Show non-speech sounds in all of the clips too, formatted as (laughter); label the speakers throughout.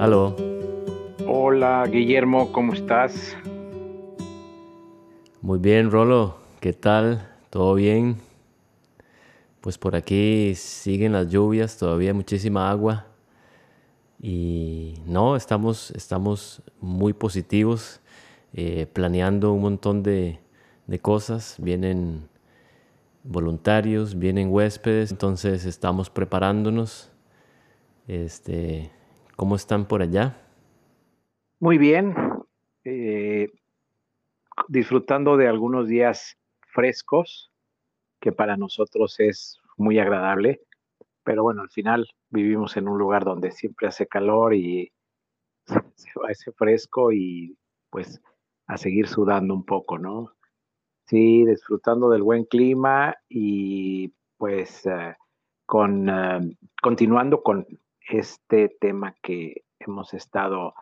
Speaker 1: Aló.
Speaker 2: Hola, Guillermo, ¿cómo estás?
Speaker 1: Muy bien, Rolo. ¿Qué tal? ¿Todo bien? Pues por aquí siguen las lluvias, todavía muchísima agua. Y no, estamos, estamos muy positivos, eh, planeando un montón de, de cosas. Vienen voluntarios, vienen huéspedes, entonces estamos preparándonos. Este, ¿Cómo están por allá?
Speaker 2: Muy bien, eh, disfrutando de algunos días frescos, que para nosotros es muy agradable, pero bueno, al final vivimos en un lugar donde siempre hace calor y (laughs) se va ese fresco y pues a seguir sudando un poco, ¿no? Sí, disfrutando del buen clima y pues uh, con, uh, continuando con este tema que hemos estado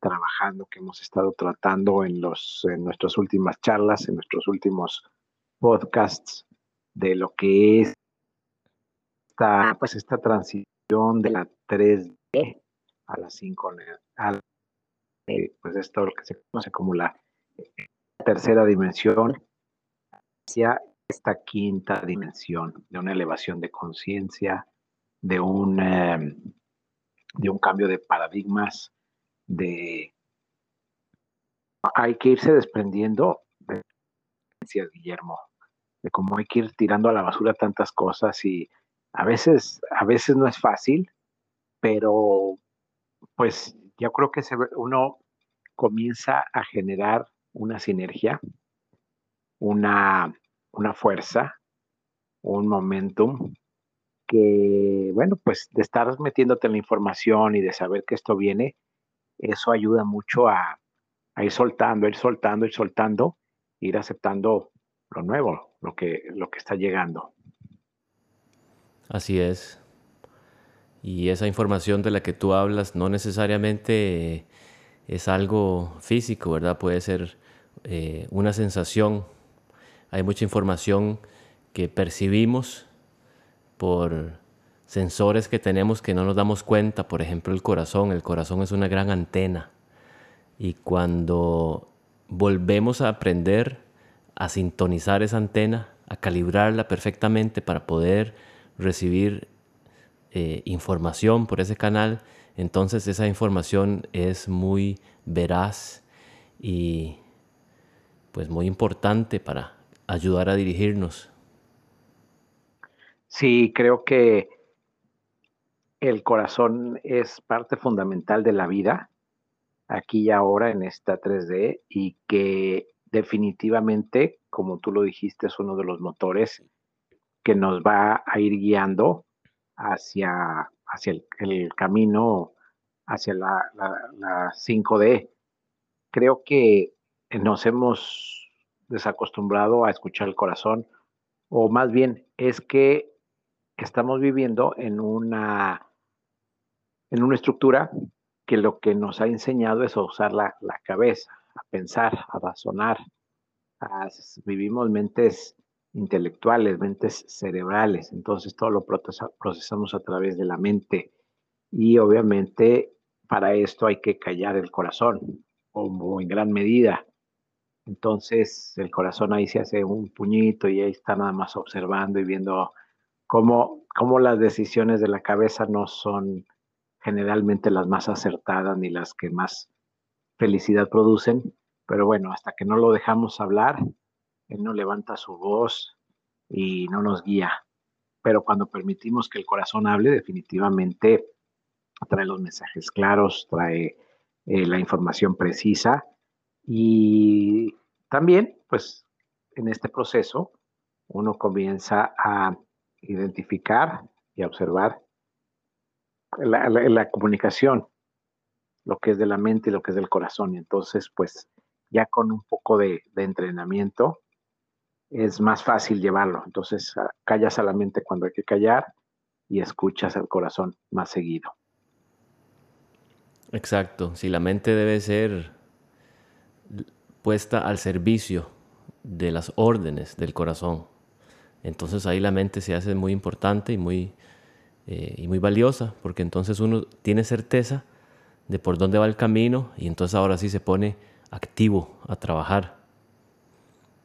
Speaker 2: trabajando, que hemos estado tratando en, los, en nuestras últimas charlas, en nuestros últimos podcasts, de lo que es esta, pues. esta transición de la 3D a la 5 a pues esto lo que se conoce como la tercera dimensión hacia esta quinta dimensión de una elevación de conciencia, de un eh, de un cambio de paradigmas, de hay que irse desprendiendo de Guillermo, de cómo hay que ir tirando a la basura tantas cosas y a veces, a veces no es fácil, pero pues yo creo que se, uno comienza a generar una sinergia, una, una fuerza, un momentum que, bueno, pues de estar metiéndote en la información y de saber que esto viene, eso ayuda mucho a, ir soltando, ir soltando, ir soltando, ir aceptando lo nuevo, lo que, lo que está llegando.
Speaker 1: Así es. Y esa información de la que tú hablas no necesariamente es algo físico, ¿verdad? Puede ser eh, una sensación. Hay mucha información que percibimos por sensores que tenemos que no nos damos cuenta, por ejemplo el corazón, el corazón es una gran antena. Y cuando volvemos a aprender a sintonizar esa antena, a calibrarla perfectamente para poder recibir eh, información por ese canal, entonces esa información es muy veraz y pues muy importante para ayudar a dirigirnos
Speaker 2: Sí, creo que el corazón es parte fundamental de la vida, aquí y ahora en esta 3D, y que definitivamente, como tú lo dijiste, es uno de los motores que nos va a ir guiando hacia, hacia el, camino, hacia la, la 5D. Creo que nos hemos desacostumbrado a escuchar el corazón, o más bien es que estamos viviendo en una, en una estructura que lo que nos ha enseñado es a usar la, cabeza, a pensar, a razonar. vivimos mentes intelectuales, mentes cerebrales, entonces todo lo procesamos a través de la mente y obviamente para esto hay que callar el corazón, como en gran medida. Entonces el corazón ahí se hace un puñito y ahí está nada más observando y viendo cómo, las decisiones de la cabeza no son generalmente las más acertadas ni las que más felicidad producen, pero bueno, hasta que no lo dejamos hablar, él no levanta su voz y no nos guía. Pero cuando permitimos que el corazón hable, definitivamente trae los mensajes claros, trae eh, la información precisa y también, pues, en este proceso, uno comienza a identificar y observar la, comunicación, lo que es de la mente y lo que es del corazón. Y entonces, pues ya con un poco de, entrenamiento es más fácil llevarlo. Entonces, ah, callas a la mente cuando hay que callar y escuchas al corazón más seguido.
Speaker 1: Exacto, si la mente debe ser puesta al servicio de las órdenes del corazón. Entonces ahí la mente se hace muy importante y muy, eh, y muy valiosa, porque entonces uno tiene certeza de por dónde va el camino y entonces ahora sí se pone activo a trabajar,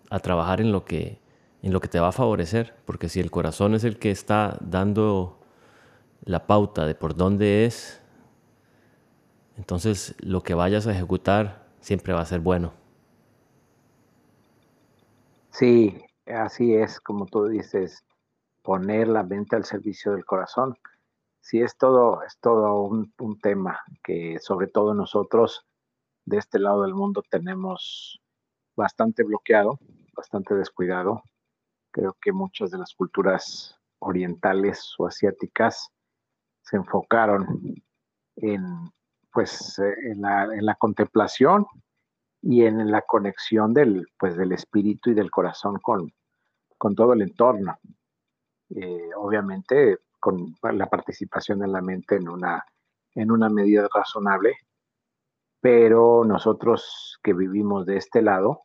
Speaker 1: a trabajar en lo que, en lo que te va a favorecer, porque si el corazón es el que está dando la pauta de por dónde es, entonces lo que vayas a ejecutar siempre va a ser bueno.
Speaker 2: Sí, así es, como tú dices, poner la mente al servicio del corazón. Sí, es todo, es todo un, un tema que sobre todo nosotros de este lado del mundo tenemos bastante bloqueado, bastante descuidado. Creo que muchas de las culturas orientales o asiáticas se enfocaron en, pues, en la, contemplación y en la conexión del, pues, del espíritu y del corazón con, con todo el entorno. Eh, obviamente con la participación de la mente en una, en una medida razonable, pero nosotros que vivimos de este lado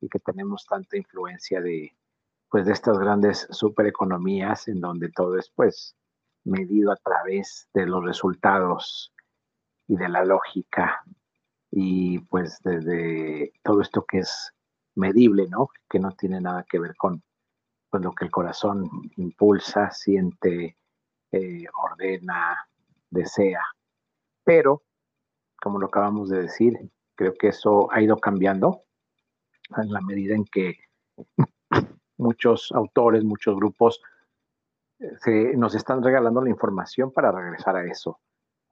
Speaker 2: y que tenemos tanta influencia de, pues, de estas grandes supereconomías en donde todo es pues medido a través de los resultados y de la lógica y pues desde todo esto que es medible, ¿no? Que no tiene nada que ver con, con lo que el corazón impulsa, siente, eh, ordena, desea. Pero como lo acabamos de decir. Creo que eso ha ido cambiando en la medida en que (laughs) muchos autores, muchos grupos eh, nos están regalando la información para regresar a eso.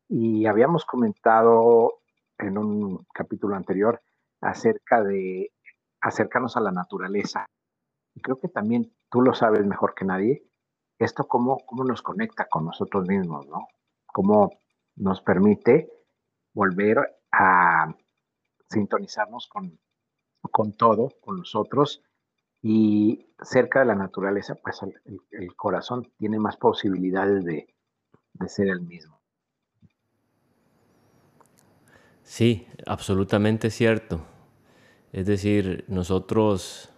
Speaker 2: Y habíamos comentado en un capítulo anterior acerca de acercarnos a la naturaleza. Y creo que también tú lo sabes mejor que nadie, esto cómo, cómo nos conecta con nosotros mismos, ¿no? Cómo nos permite volver a sintonizarnos con, con todo, con nosotros y cerca de la naturaleza, pues el, corazón tiene más posibilidades de, de ser el mismo.
Speaker 1: Sí, absolutamente cierto. Es decir, nosotros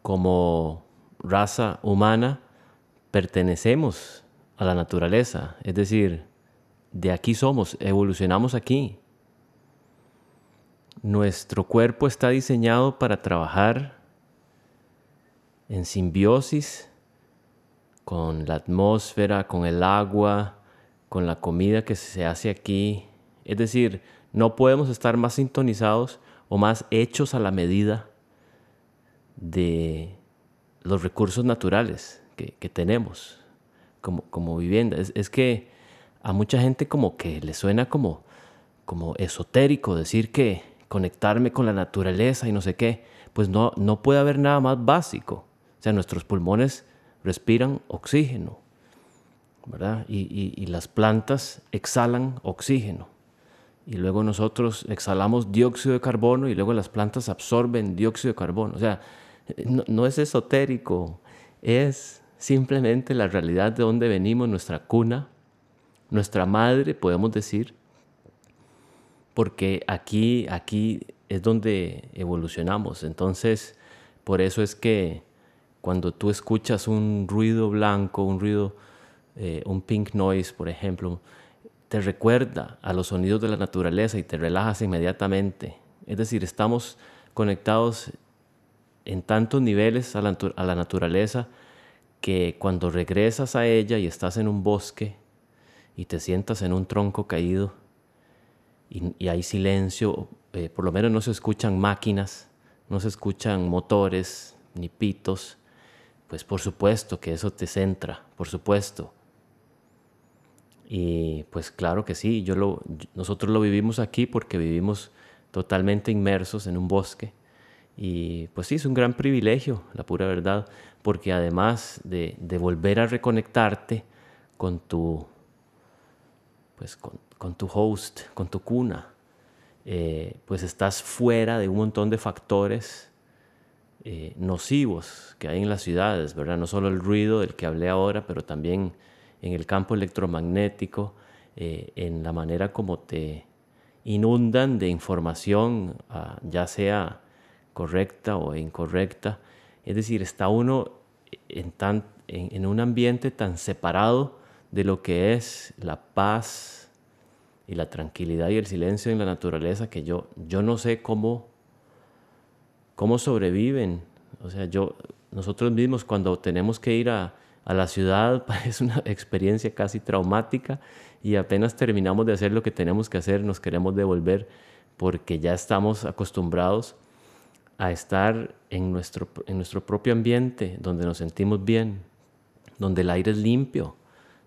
Speaker 1: como raza humana pertenecemos a la naturaleza. Es decir, de aquí somos, evolucionamos aquí. Nuestro cuerpo está diseñado para trabajar en simbiosis con la atmósfera, con el agua, con la comida que se hace aquí. Es decir, no podemos estar más sintonizados o más hechos a la medida de los recursos naturales que, tenemos como, como vivienda. es que a mucha gente como que le suena como, como esotérico decir que conectarme con la naturaleza y no sé qué, pues no, no puede haber nada más básico. O sea, nuestros pulmones respiran oxígeno, ¿verdad? Y, las plantas exhalan oxígeno. Y luego nosotros exhalamos dióxido de carbono y luego las plantas absorben dióxido de carbono. O sea, no, no es esotérico, es simplemente la realidad de donde venimos, nuestra cuna, nuestra madre, podemos decir, porque aquí, aquí es donde evolucionamos. Entonces, por eso es que cuando tú escuchas un ruido blanco, un ruido, eh, un pink noise, por ejemplo, te recuerda a los sonidos de la naturaleza y te relajas inmediatamente. Es decir, estamos conectados en tantos niveles a la, naturaleza que cuando regresas a ella y estás en un bosque, y te sientas en un tronco caído y, hay silencio, eh, por lo menos no se escuchan máquinas, no se escuchan motores ni pitos, pues por supuesto que eso te centra, por supuesto. Y pues claro que sí, yo lo, nosotros lo vivimos aquí porque vivimos totalmente inmersos en un bosque. Y pues sí, es un gran privilegio, la pura verdad, porque además de, de volver a reconectarte con tu pues con, tu host, con tu cuna, eh, pues estás fuera de un montón de factores eh, nocivos que hay en las ciudades, ¿verdad? No solo el ruido del que hablé ahora, pero también en el campo electromagnético, eh, en la manera como te inundan de información, ah, ya sea correcta o incorrecta. Es decir, está uno en, en un ambiente tan separado de lo que es la paz y la tranquilidad y el silencio en la naturaleza que yo, yo no sé cómo, cómo sobreviven. O sea, yo, nosotros mismos cuando tenemos que ir a, a la ciudad (laughs) es una experiencia casi traumática y apenas terminamos de hacer lo que tenemos que hacer, nos queremos devolver porque ya estamos acostumbrados a estar en nuestro, en nuestro propio ambiente, donde nos sentimos bien, donde el aire es limpio,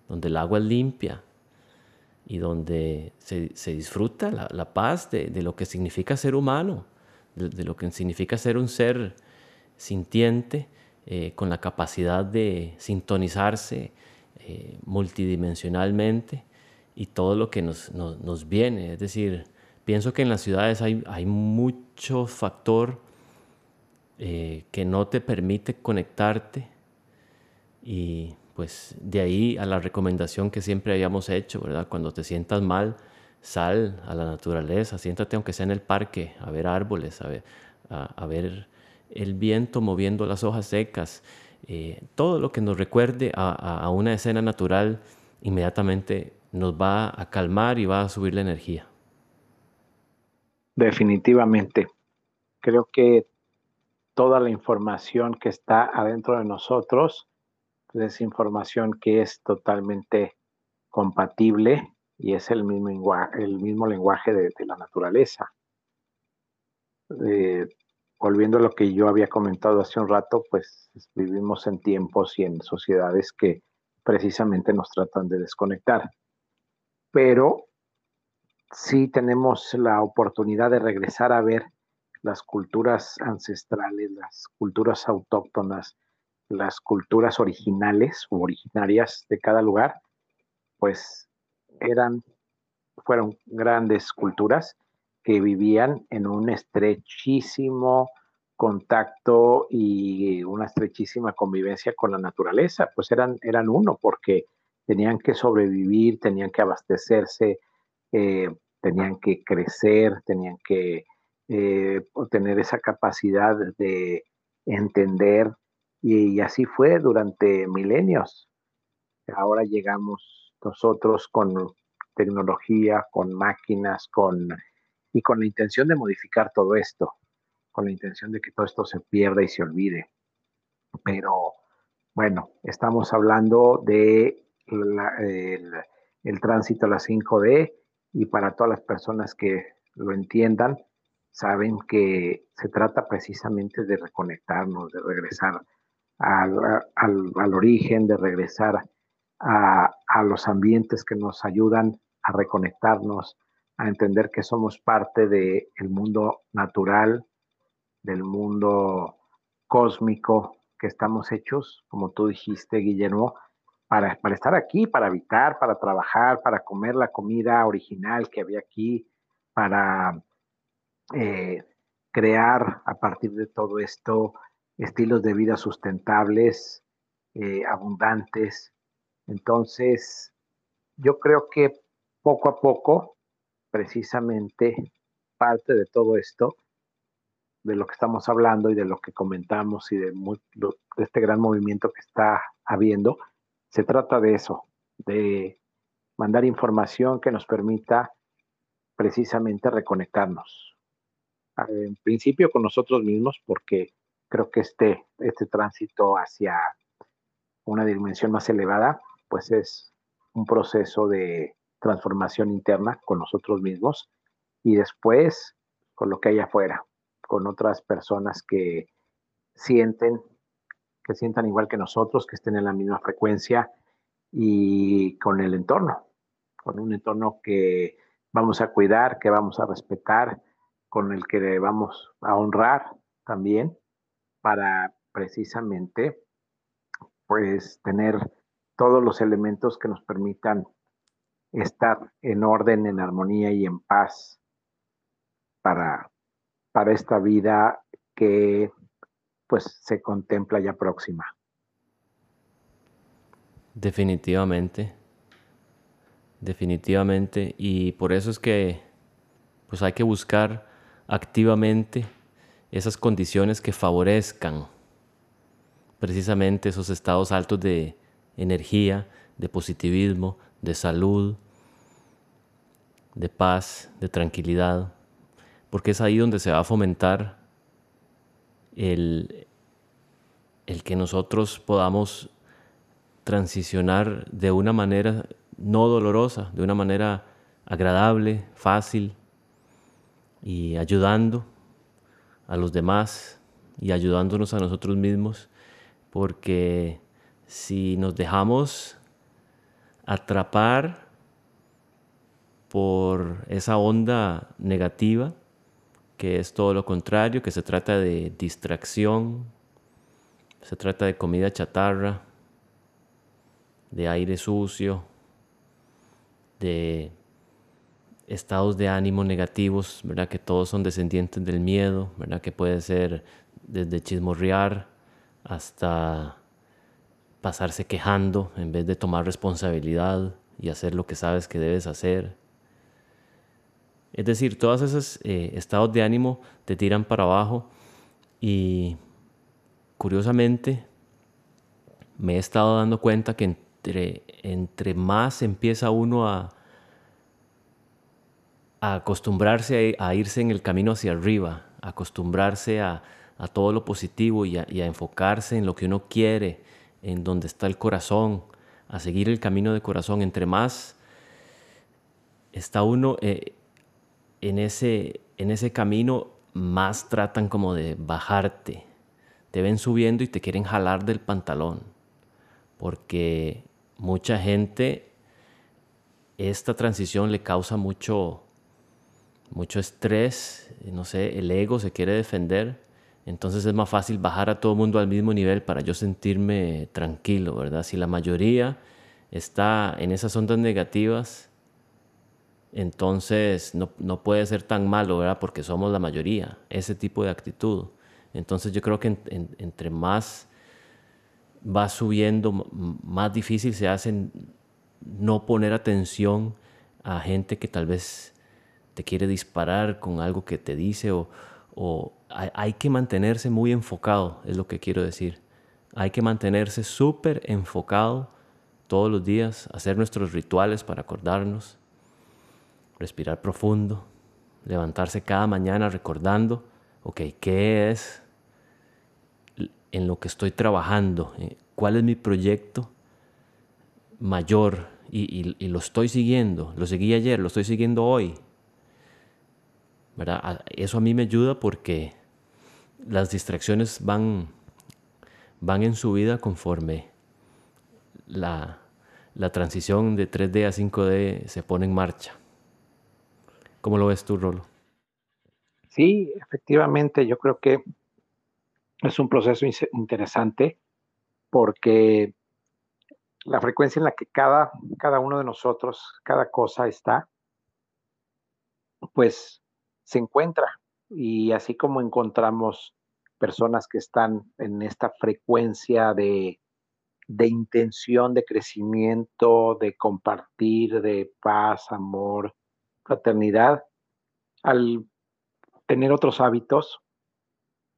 Speaker 1: donde el agua es limpia y donde se, disfruta la, paz de, lo que significa ser humano, de, lo que significa ser un ser sintiente, eh, con la capacidad de sintonizarse eh, multidimensionalmente y todo lo que nos, nos, viene. Es decir, pienso que en las ciudades hay, hay mucho factor eh, que no te permite conectarte y pues de ahí a la recomendación que siempre hayamos hecho, ¿verdad? Cuando te sientas mal, sal a la naturaleza, siéntate aunque sea en el parque, a ver árboles, a ver, a, ver el viento moviendo las hojas secas, eh, todo lo que nos recuerde a, una escena natural inmediatamente nos va a calmar y va a subir la energía.
Speaker 2: Definitivamente. Creo que toda la información que está adentro de nosotros es información que es totalmente compatible y es el mismo, lenguaje, el mismo lenguaje de, la naturaleza. Eh, volviendo a lo que yo había comentado hace un rato, pues vivimos en tiempos y en sociedades que precisamente nos tratan de desconectar. Pero sí tenemos la oportunidad de regresar a ver las culturas ancestrales, las culturas autóctonas, las culturas originales o originarias de cada lugar, pues eran, fueron grandes culturas que vivían en un estrechísimo contacto y una estrechísima convivencia con la naturaleza, pues eran, eran uno, porque tenían que sobrevivir, tenían que abastecerse, eh, tenían que crecer, tenían que eh, tener esa capacidad de entender y, así fue durante milenios. Ahora llegamos nosotros con tecnología, con máquinas, con y con la intención de modificar todo esto, con la intención de que todo esto se pierda y se olvide. Pero bueno, estamos hablando de el, el tránsito a la 5D y para todas las personas que lo entiendan, saben que se trata precisamente de reconectarnos, de regresar al, al, origen, de regresar a, a, los ambientes que nos ayudan a reconectarnos, a entender que somos parte del mundo natural, del mundo cósmico, que estamos hechos, como tú dijiste, Guillermo, para, para estar aquí, para habitar, para trabajar, para comer la comida original que había aquí, para eh, crear a partir de todo esto estilos de vida sustentables, eh, abundantes. Entonces, yo creo que poco a poco, precisamente parte de todo esto, de lo que estamos hablando y de lo que comentamos y de, este gran movimiento que está habiendo, se trata de eso, de mandar información que nos permita precisamente reconectarnos. En principio con nosotros mismos, porque creo que este, este tránsito hacia una dimensión más elevada, pues es un proceso de transformación interna con nosotros mismos y después con lo que hay afuera, con otras personas que sienten, que sientan igual que nosotros, que estén en la misma frecuencia y con el entorno, con un entorno que vamos a cuidar, que vamos a respetar, con el que vamos a honrar también para precisamente pues tener todos los elementos que nos permitan estar en orden, en armonía y en paz para, para esta vida que pues se contempla ya próxima.
Speaker 1: Definitivamente, definitivamente, y por eso es que pues hay que buscar activamente esas condiciones que favorezcan precisamente esos estados altos de energía, de positivismo, de salud, de paz, de tranquilidad, porque es ahí donde se va a fomentar el, el que nosotros podamos transicionar de una manera no dolorosa, de una manera agradable, fácil y ayudando a los demás y ayudándonos a nosotros mismos, porque si nos dejamos atrapar por esa onda negativa, que es todo lo contrario, que se trata de distracción, se trata de comida chatarra, de aire sucio, de estados de ánimo negativos, ¿verdad? Que todos son descendientes del miedo, ¿verdad? Que puede ser desde chismorrear hasta pasarse quejando en vez de tomar responsabilidad y hacer lo que sabes que debes hacer. Es decir, todos esos eh, estados de ánimo te tiran para abajo y curiosamente me he estado dando cuenta que entre, entre más empieza uno a, acostumbrarse a, irse en el camino hacia arriba, acostumbrarse a, todo lo positivo y a, enfocarse en lo que uno quiere, en donde está el corazón, a seguir el camino de corazón. Entre más está uno eh, en, ese, en ese camino, más tratan como de bajarte. Te ven subiendo y te quieren jalar del pantalón. Porque mucha gente, esta transición le causa mucho, mucho estrés, no sé, el ego se quiere defender, entonces es más fácil bajar a todo el mundo al mismo nivel para yo sentirme tranquilo, ¿verdad? Si la mayoría está en esas ondas negativas, entonces no, puede ser tan malo, ¿verdad? Porque somos la mayoría, ese tipo de actitud. Entonces yo creo que entre más va subiendo, más difícil se hace no poner atención a gente que tal vez te quiere disparar con algo que te dice o, hay, que mantenerse muy enfocado, es lo que quiero decir. Hay que mantenerse súper enfocado todos los días, hacer nuestros rituales para acordarnos, respirar profundo, levantarse cada mañana recordando, ok, ¿qué es en lo que estoy trabajando? Eh, ¿Cuál es mi proyecto mayor? y lo estoy siguiendo, lo seguí ayer, lo estoy siguiendo hoy, eso a mí me ayuda porque las distracciones van, van en su vida conforme la, la transición de 3D a 5D se pone en marcha. ¿Cómo lo ves tú, Rolo?
Speaker 2: Sí, efectivamente, yo creo que es un proceso interesante porque la frecuencia en la que cada, cada uno de nosotros, cada cosa está, pues se encuentra. Y así como encontramos personas que están en esta frecuencia de, intención de crecimiento, de compartir, de paz, amor, fraternidad, al tener otros hábitos,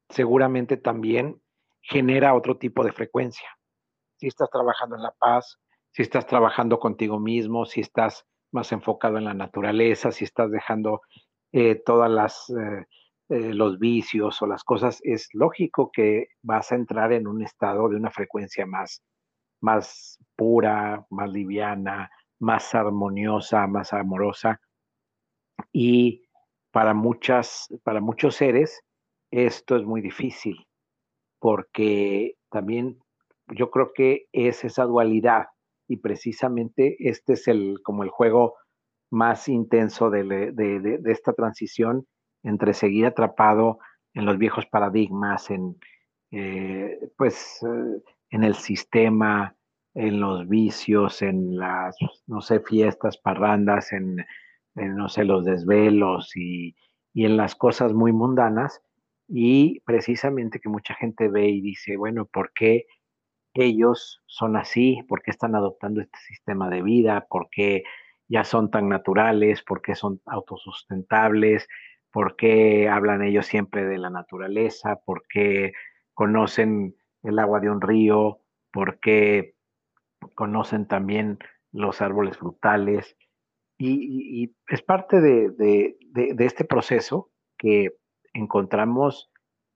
Speaker 2: seguramente también genera otro tipo de frecuencia. Si estás trabajando en la paz, si estás trabajando contigo mismo, si estás más enfocado en la naturaleza, si estás dejando eh, todas las eh, eh, los vicios o las cosas, es lógico que vas a entrar en un estado de una frecuencia más, más pura, más liviana, más armoniosa, más amorosa. Y para muchas, para muchos seres, esto es muy difícil, porque también yo creo que es esa dualidad y precisamente este es el como el juego más intenso de, esta transición entre seguir atrapado en los viejos paradigmas, en, eh, pues, eh, en el sistema, en los vicios, en las, no sé, fiestas, parrandas, en, no sé, los desvelos y, y, en las cosas muy mundanas. Y precisamente que mucha gente ve y dice, bueno, ¿por qué ellos son así? ¿Por qué están adoptando este sistema de vida? ¿Por qué ya son tan naturales, por qué son autosustentables, por qué hablan ellos siempre de la naturaleza, por qué conocen el agua de un río, por qué conocen también los árboles frutales. Y, es parte de, este proceso que encontramos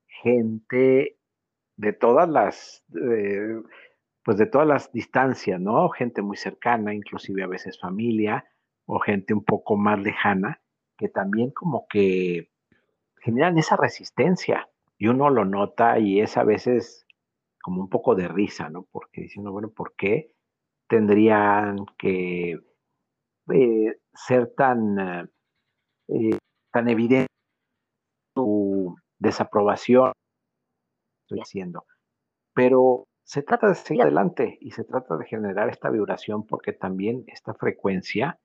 Speaker 2: gente de todas las, pues de todas las distancias, ¿no? Gente muy cercana, inclusive a veces familia, o gente un poco más lejana, que también como que generan esa resistencia y uno lo nota y es a veces como un poco de risa, ¿no? Porque diciendo, bueno, ¿por qué tendrían que eh, ser tan, eh, tan evidente su desaprobación? Estoy haciendo. Pero se trata de seguir adelante y se trata de generar esta vibración porque también esta frecuencia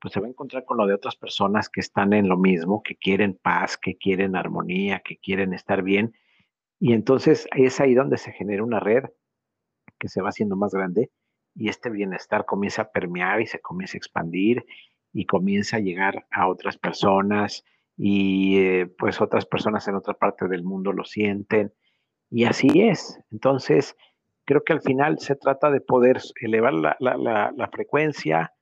Speaker 2: pues se va a encontrar con lo de otras personas que están en lo mismo, que quieren paz, que quieren armonía, que quieren estar bien. Y entonces es ahí donde se genera una red que se va haciendo más grande y este bienestar comienza a permear y se comienza a expandir y comienza a llegar a otras personas y eh, pues otras personas en otra parte del mundo lo sienten. Y así es. Entonces, creo que al final se trata de poder elevar la, la frecuencia,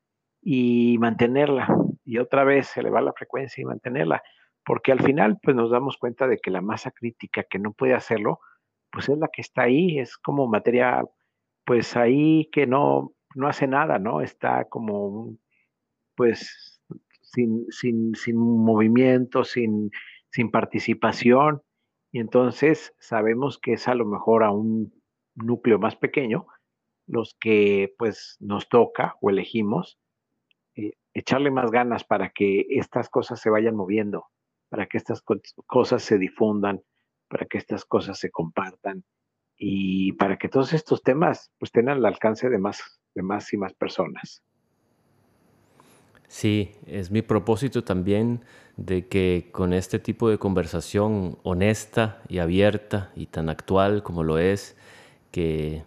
Speaker 2: y mantenerla. Y otra vez elevar la frecuencia y mantenerla. Porque al final, pues nos damos cuenta de que la masa crítica que no puede hacerlo, pues es la que está ahí, es como materia, pues ahí que no, no hace nada, ¿no? Está como, pues, sin, sin, sin movimiento, sin, sin participación. Y entonces sabemos que es a lo mejor a un núcleo más pequeño los que pues nos toca o elegimos eh, echarle más ganas para que estas cosas se vayan moviendo, para que estas cosas se difundan, para que estas cosas se compartan y para que todos estos temas pues tengan el alcance de más, de más y más personas.
Speaker 1: Sí, es mi propósito también de que con este tipo de conversación honesta y abierta y tan actual como lo es, que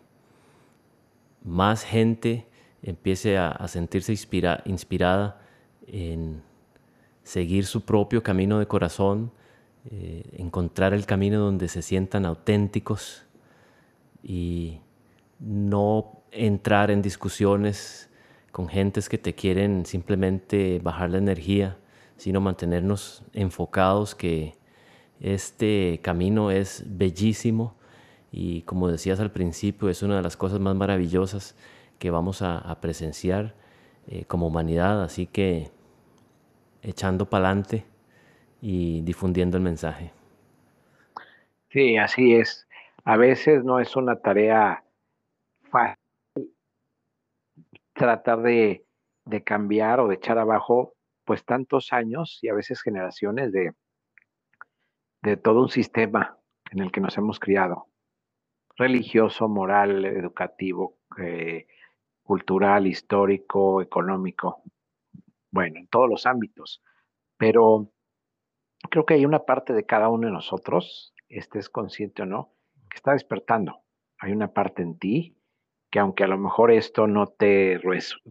Speaker 1: más gente empiece a, sentirse inspirada en seguir su propio camino de corazón, eh, encontrar el camino donde se sientan auténticos y no entrar en discusiones con gentes que te quieren simplemente bajar la energía, sino mantenernos enfocados que este camino es bellísimo y como decías al principio es una de las cosas más maravillosas que vamos a, presenciar eh, como humanidad, así que echando para adelante y difundiendo el mensaje.
Speaker 2: Sí, así es. A veces no es una tarea fácil tratar de, de cambiar o de echar abajo pues tantos años y a veces generaciones de, de todo un sistema en el que nos hemos criado, religioso, moral, educativo, eh, cultural, histórico, económico, bueno, en todos los ámbitos. Pero creo que hay una parte de cada uno de nosotros, estés consciente o no, que está despertando. Hay una parte en ti que aunque a lo mejor esto no te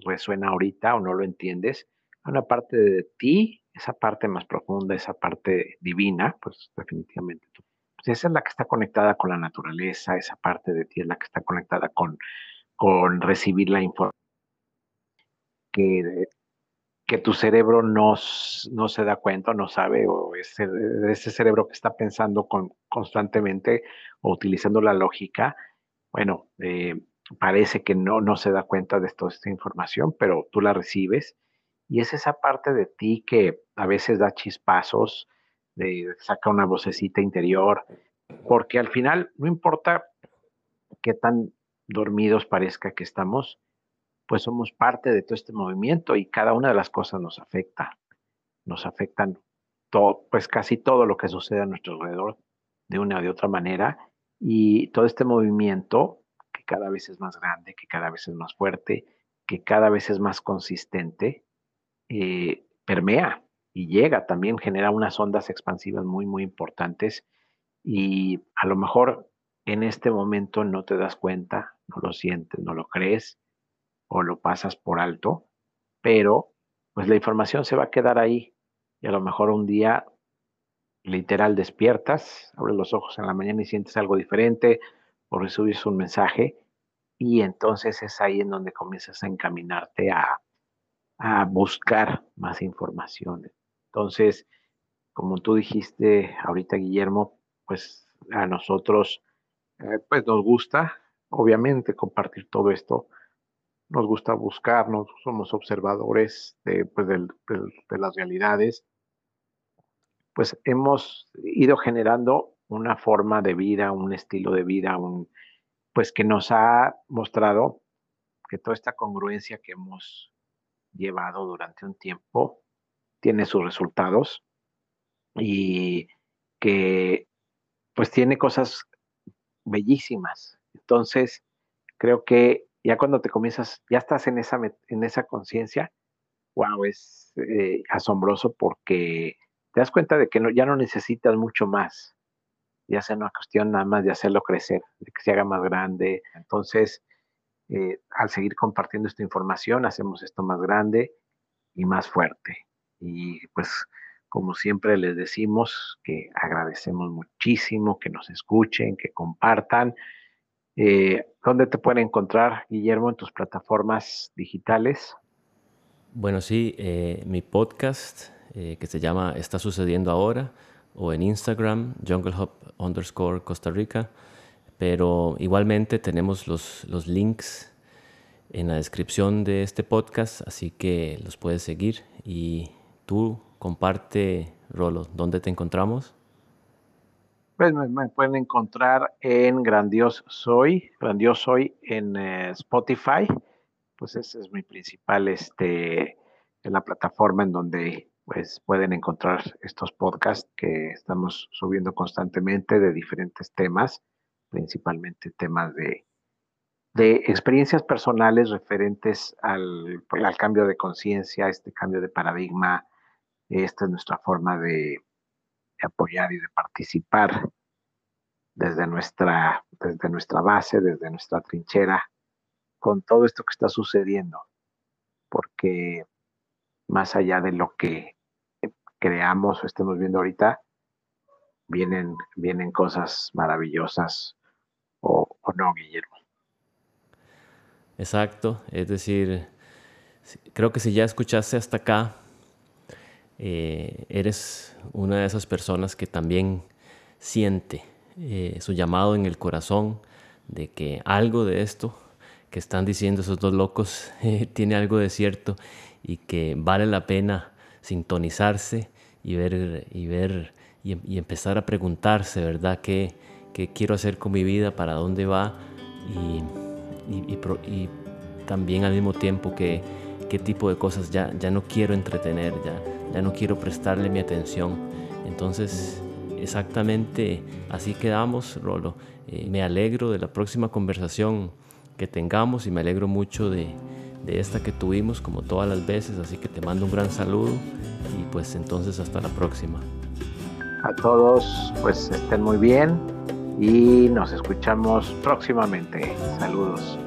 Speaker 2: resuena ahorita o no lo entiendes, hay una parte de ti, esa parte más profunda, esa parte divina, pues definitivamente tú. Pues esa es la que está conectada con la naturaleza, esa parte de ti es la que está conectada con con recibir la información que, que tu cerebro no, no se da cuenta, no sabe, o ese, ese cerebro que está pensando con, constantemente o utilizando la lógica, bueno, eh, parece que no, no se da cuenta de toda esta información, pero tú la recibes y es esa parte de ti que a veces da chispazos, saca una vocecita interior, porque al final no importa qué tan dormidos parezca que estamos, pues somos parte de todo este movimiento y cada una de las cosas nos afecta. Nos afectan todo, pues casi todo lo que sucede a nuestro alrededor de una o de otra manera y todo este movimiento que cada vez es más grande, que cada vez es más fuerte, que cada vez es más consistente, eh, permea y llega, también genera unas ondas expansivas muy, muy importantes y a lo mejor en este momento no te das cuenta, no lo sientes, no lo crees o lo pasas por alto, pero pues la información se va a quedar ahí y a lo mejor un día literal despiertas, abres los ojos en la mañana y sientes algo diferente o recibes un mensaje y entonces es ahí en donde comienzas a encaminarte a, a buscar más información. Entonces, como tú dijiste ahorita, Guillermo, pues a nosotros, eh, pues nos gusta, obviamente, compartir todo esto. Nos gusta buscarnos, somos observadores de, pues, de las realidades. Pues hemos ido generando una forma de vida, un estilo de vida, un, pues que nos ha mostrado que toda esta congruencia que hemos llevado durante un tiempo tiene sus resultados y que pues tiene cosas bellísimas. Entonces, creo que ya cuando te comienzas, ya estás en esa, en esa conciencia, wow, es eh, asombroso porque te das cuenta de que no, ya no necesitas mucho más. Ya sea una cuestión nada más de hacerlo crecer, de que se haga más grande. Entonces, eh, al seguir compartiendo esta información, hacemos esto más grande y más fuerte. Y pues, como siempre les decimos, que agradecemos muchísimo que nos escuchen, que compartan. Eh, ¿Dónde te pueden encontrar, Guillermo, en tus plataformas digitales?
Speaker 1: Bueno, sí, eh, mi podcast que se llama Está sucediendo ahora, o en Instagram, Jungle Hub underscore Costa Rica. Pero igualmente tenemos los, los links en la descripción de este podcast, así que los puedes seguir. Y tú comparte, Rolo, ¿dónde te encontramos?
Speaker 2: Pues me, pueden encontrar en Grandioso Soy, Grandioso Soy en eh, Spotify. Pues ese es mi principal, este, la plataforma en donde pues pueden encontrar estos podcasts que estamos subiendo constantemente de diferentes temas, principalmente temas de, de experiencias personales referentes al, al cambio de conciencia, este cambio de paradigma. Esta es nuestra forma de, apoyar y de participar desde nuestra, desde nuestra base, desde nuestra trinchera, con todo esto que está sucediendo. Porque más allá de lo que creamos o estemos viendo ahorita, vienen, vienen cosas maravillosas o, no, Guillermo.
Speaker 1: Exacto, es decir, creo que si ya escuchaste hasta acá, eh, eres una de esas personas que también siente eh, su llamado en el corazón de que algo de esto que están diciendo esos dos locos (laughs) tiene algo de cierto y que vale la pena sintonizarse y ver y ver y, empezar a preguntarse, ¿verdad? ¿Qué, ¿Qué, quiero hacer con mi vida? ¿Para dónde va? Y, y también al mismo tiempo que qué tipo de cosas ya, ya no quiero entretener, ya, ya no quiero prestarle mi atención. Entonces, exactamente así quedamos, Rolo. Eh, me alegro de la próxima conversación que tengamos y me alegro mucho de, de esta que tuvimos como todas las veces, así que te mando un gran saludo y pues entonces hasta la próxima.
Speaker 2: A todos pues estén muy bien y nos escuchamos próximamente. Saludos.